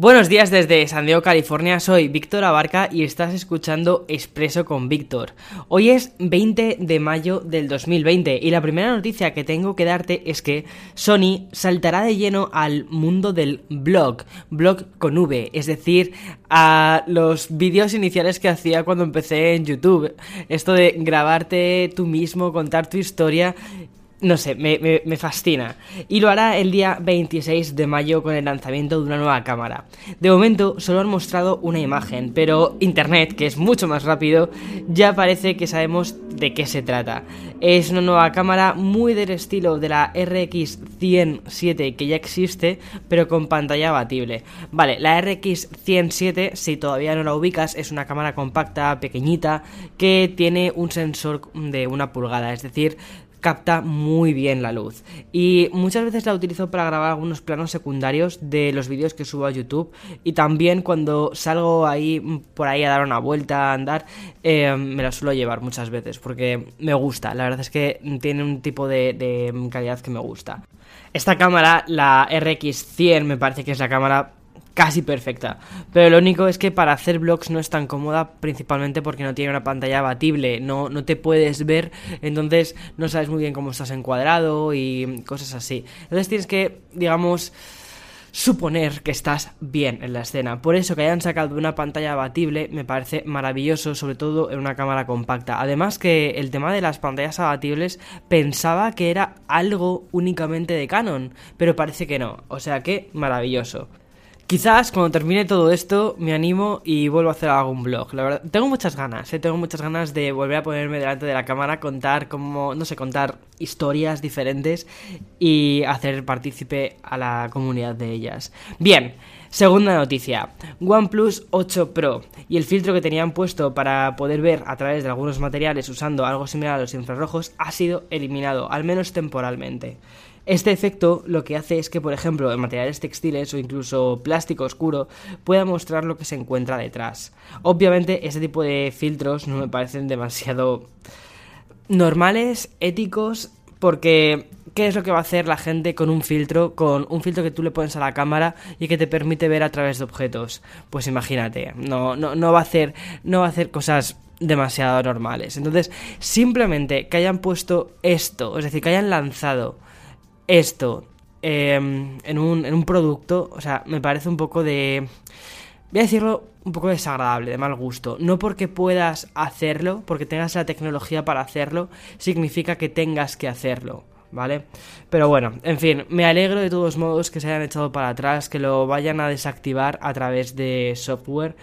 Buenos días desde San Diego, California. Soy Víctor Abarca y estás escuchando Expreso con Víctor. Hoy es 20 de mayo del 2020 y la primera noticia que tengo que darte es que Sony saltará de lleno al mundo del blog, blog con V, es decir, a los vídeos iniciales que hacía cuando empecé en YouTube. Esto de grabarte tú mismo, contar tu historia no sé, me, fascina. Y lo hará el día 26 de mayo con el lanzamiento de una nueva cámara. De momento solo han mostrado una imagen, pero Internet, que es mucho más rápido, ya parece que sabemos de qué se trata. Es una nueva cámara muy del estilo de la RX107 que ya existe, pero con pantalla abatible. Vale, la RX107, si todavía no la ubicas, es una cámara compacta, pequeñita, que tiene un sensor de una pulgada, es decir, capta muy bien la luz. Y muchas veces la utilizo para grabar algunos planos secundarios de los vídeos que subo a YouTube. Y también cuando salgo ahí por ahí a dar una vuelta, a andar, eh, me la suelo llevar muchas veces porque me gusta. La verdad es que tiene un tipo de, de calidad que me gusta. Esta cámara, la RX100, me parece que es la cámara casi perfecta. Pero lo único es que para hacer vlogs no es tan cómoda, principalmente porque no tiene una pantalla abatible, no, no te puedes ver, entonces no sabes muy bien cómo estás encuadrado y cosas así. Entonces tienes que, digamos, suponer que estás bien en la escena. Por eso que hayan sacado una pantalla abatible me parece maravilloso, sobre todo en una cámara compacta. Además que el tema de las pantallas abatibles pensaba que era algo únicamente de Canon, pero parece que no. O sea que maravilloso. Quizás cuando termine todo esto me animo y vuelvo a hacer algún blog. La verdad, tengo muchas ganas, ¿eh? tengo muchas ganas de volver a ponerme delante de la cámara, contar como, no sé, contar historias diferentes y hacer partícipe a la comunidad de ellas. Bien, segunda noticia. OnePlus 8 Pro y el filtro que tenían puesto para poder ver a través de algunos materiales usando algo similar a los infrarrojos ha sido eliminado, al menos temporalmente. Este efecto lo que hace es que, por ejemplo, en materiales textiles o incluso plástico oscuro pueda mostrar lo que se encuentra detrás. Obviamente, este tipo de filtros no me parecen demasiado normales, éticos, porque ¿qué es lo que va a hacer la gente con un filtro, con un filtro que tú le pones a la cámara y que te permite ver a través de objetos? Pues imagínate, no, no, no va a hacer, no va a hacer cosas demasiado normales. Entonces, simplemente que hayan puesto esto, es decir, que hayan lanzado esto em, en, un, en un producto, o sea, me parece un poco de... Voy a decirlo un poco desagradable, de mal gusto. No porque puedas hacerlo, porque tengas la tecnología para hacerlo, significa que tengas que hacerlo, ¿vale? Pero bueno, en fin, me alegro de todos modos que se hayan echado para atrás, que lo vayan a desactivar a través de software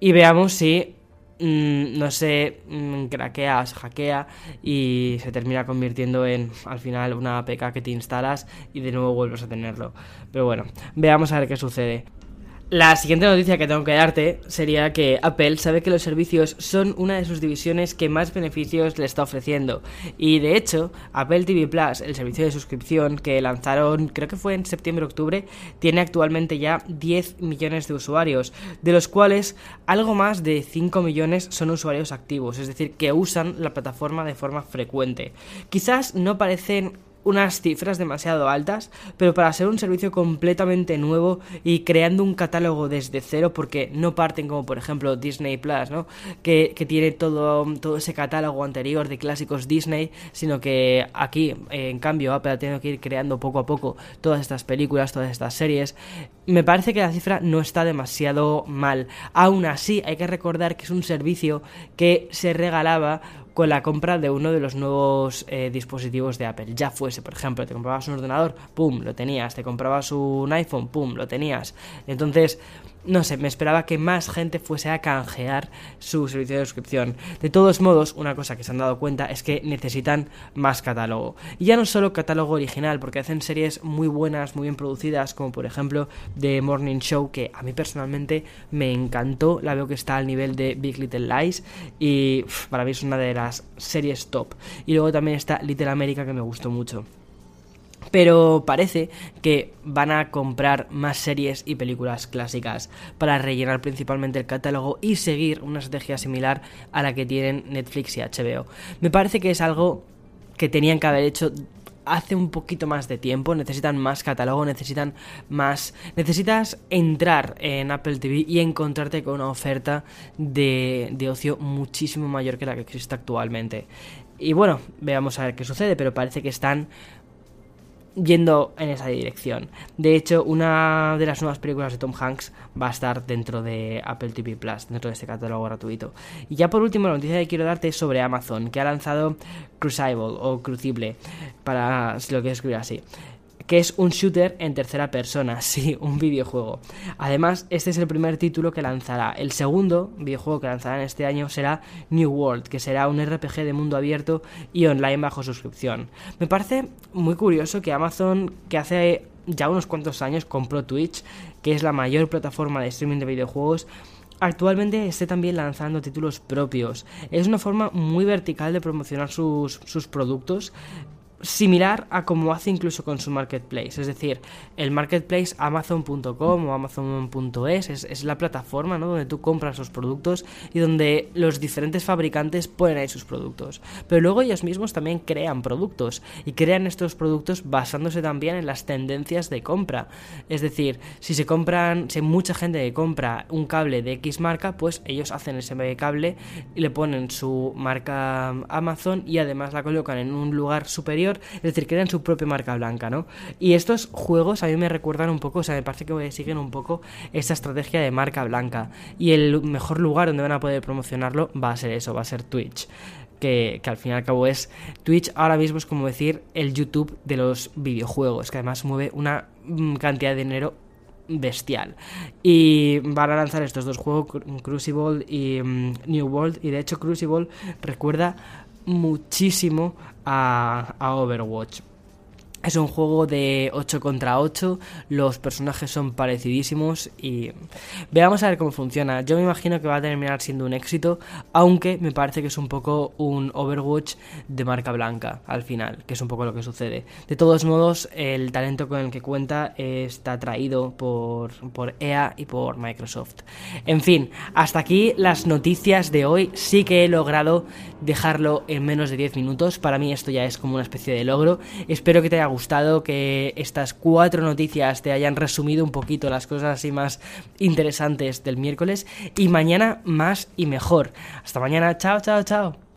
y veamos si Mm, no sé, mm, craquea, hackea y se termina convirtiendo en al final una APK que te instalas y de nuevo vuelves a tenerlo. Pero bueno, veamos a ver qué sucede. La siguiente noticia que tengo que darte sería que Apple sabe que los servicios son una de sus divisiones que más beneficios le está ofreciendo. Y de hecho, Apple TV Plus, el servicio de suscripción que lanzaron, creo que fue en septiembre-octubre, tiene actualmente ya 10 millones de usuarios, de los cuales algo más de 5 millones son usuarios activos, es decir, que usan la plataforma de forma frecuente. Quizás no parecen unas cifras demasiado altas, pero para ser un servicio completamente nuevo y creando un catálogo desde cero, porque no parten como por ejemplo Disney Plus, ¿no? Que, tiene todo, todo ese catálogo anterior de clásicos Disney, sino que aquí, en cambio, Apple ha tenido que ir creando poco a poco todas estas películas, todas estas series. Me parece que la cifra no está demasiado mal. Aún así, hay que recordar que es un servicio que se regalaba con la compra de uno de los nuevos eh, dispositivos de Apple. Ya fuese, por ejemplo, te comprabas un ordenador, pum, lo tenías, te comprabas un iPhone, pum, lo tenías. Entonces, no sé, me esperaba que más gente fuese a canjear su servicio de suscripción. De todos modos, una cosa que se han dado cuenta es que necesitan más catálogo. Y ya no solo catálogo original, porque hacen series muy buenas, muy bien producidas, como por ejemplo The Morning Show, que a mí personalmente me encantó, la veo que está al nivel de Big Little Lies y para mí es una de las series top. Y luego también está Little America, que me gustó mucho pero parece que van a comprar más series y películas clásicas para rellenar principalmente el catálogo y seguir una estrategia similar a la que tienen Netflix y HBO. Me parece que es algo que tenían que haber hecho hace un poquito más de tiempo, necesitan más catálogo, necesitan más... Necesitas entrar en Apple TV y encontrarte con una oferta de, de ocio muchísimo mayor que la que existe actualmente. Y bueno, veamos a ver qué sucede, pero parece que están yendo en esa dirección. De hecho, una de las nuevas películas de Tom Hanks va a estar dentro de Apple TV Plus, dentro de este catálogo gratuito. Y ya por último, la noticia que quiero darte es sobre Amazon, que ha lanzado Crucible o Crucible, para si lo quieres escribir así que es un shooter en tercera persona, sí, un videojuego. Además, este es el primer título que lanzará. El segundo videojuego que lanzará en este año será New World, que será un RPG de mundo abierto y online bajo suscripción. Me parece muy curioso que Amazon, que hace ya unos cuantos años compró Twitch, que es la mayor plataforma de streaming de videojuegos, actualmente esté también lanzando títulos propios. Es una forma muy vertical de promocionar sus, sus productos, similar a como hace incluso con su marketplace. Es decir, el marketplace amazon.com o amazon.es es, es, la plataforma ¿no? donde tú compras los productos y donde los diferentes fabricantes ponen ahí sus productos. Pero luego ellos mismos también crean productos y crean estos productos basándose también en las tendencias de compra. Es decir, si se compran, si hay mucha gente que compra un cable de X marca, pues ellos hacen ese cable y le ponen su marca Amazon y además la colocan en un lugar superior es decir, crean su propia marca blanca, ¿no? Y estos juegos a mí me recuerdan un poco, o sea, me parece que siguen un poco esta estrategia de marca blanca. Y el mejor lugar donde van a poder promocionarlo va a ser eso, va a ser Twitch. Que, que, al fin y al cabo es Twitch ahora mismo es como decir el YouTube de los videojuegos, que además mueve una mm, cantidad de dinero bestial. Y van a lanzar estos dos juegos, Crucible y mm, New World, y de hecho Crucible recuerda muchísimo a, a Overwatch. Es un juego de 8 contra 8, los personajes son parecidísimos y veamos a ver cómo funciona. Yo me imagino que va a terminar siendo un éxito, aunque me parece que es un poco un Overwatch de marca blanca al final, que es un poco lo que sucede. De todos modos, el talento con el que cuenta está traído por, por EA y por Microsoft. En fin, hasta aquí las noticias de hoy. Sí que he logrado dejarlo en menos de 10 minutos. Para mí esto ya es como una especie de logro. Espero que te haya gustado que estas cuatro noticias te hayan resumido un poquito las cosas así más interesantes del miércoles y mañana más y mejor. Hasta mañana, chao, chao, chao.